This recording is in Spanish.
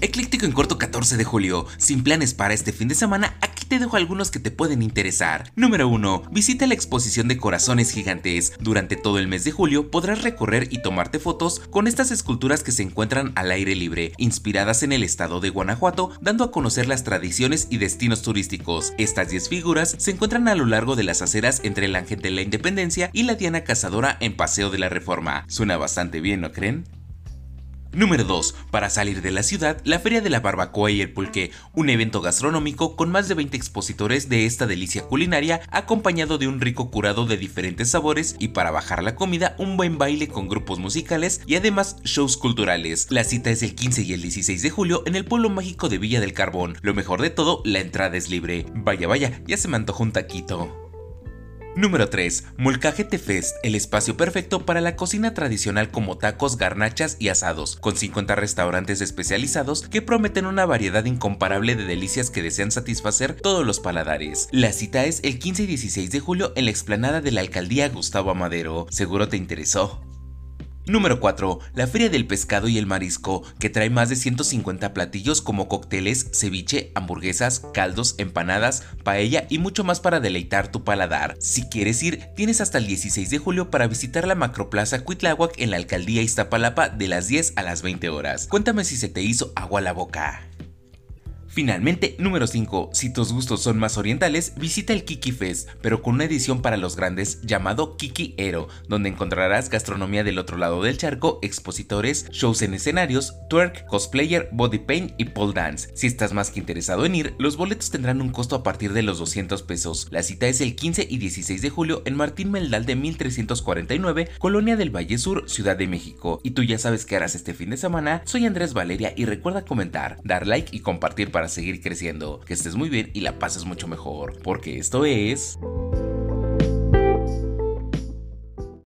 Ecléctico en corto 14 de julio. Sin planes para este fin de semana, aquí te dejo algunos que te pueden interesar. Número 1. Visita la exposición de corazones gigantes. Durante todo el mes de julio podrás recorrer y tomarte fotos con estas esculturas que se encuentran al aire libre, inspiradas en el estado de Guanajuato, dando a conocer las tradiciones y destinos turísticos. Estas 10 figuras se encuentran a lo largo de las aceras entre el Ángel de la Independencia y la Diana Cazadora en Paseo de la Reforma. Suena bastante bien, ¿no creen? Número 2. Para salir de la ciudad, la Feria de la Barbacoa y el Pulque, un evento gastronómico con más de 20 expositores de esta delicia culinaria, acompañado de un rico curado de diferentes sabores y para bajar la comida, un buen baile con grupos musicales y además shows culturales. La cita es el 15 y el 16 de julio en el pueblo mágico de Villa del Carbón. Lo mejor de todo, la entrada es libre. Vaya, vaya, ya se me antojó un taquito. Número 3. Molcajete Fest, el espacio perfecto para la cocina tradicional como tacos, garnachas y asados, con 50 restaurantes especializados que prometen una variedad incomparable de delicias que desean satisfacer todos los paladares. La cita es el 15 y 16 de julio en la explanada de la alcaldía Gustavo Amadero. Seguro te interesó. Número 4. La Feria del Pescado y el Marisco, que trae más de 150 platillos como cócteles, ceviche, hamburguesas, caldos, empanadas, paella y mucho más para deleitar tu paladar. Si quieres ir, tienes hasta el 16 de julio para visitar la Macroplaza Cuitláhuac en la alcaldía Iztapalapa de las 10 a las 20 horas. Cuéntame si se te hizo agua la boca. Finalmente, número 5. Si tus gustos son más orientales, visita el Kiki Fest, pero con una edición para los grandes llamado Kiki Ero, donde encontrarás gastronomía del otro lado del charco, expositores, shows en escenarios, twerk, cosplayer, body paint y pole dance. Si estás más que interesado en ir, los boletos tendrán un costo a partir de los 200 pesos. La cita es el 15 y 16 de julio en Martín Meldal de 1349, Colonia del Valle Sur, Ciudad de México. Y tú ya sabes qué harás este fin de semana. Soy Andrés Valeria y recuerda comentar, dar like y compartir para seguir creciendo. Que estés muy bien y la pases mucho mejor, porque esto es...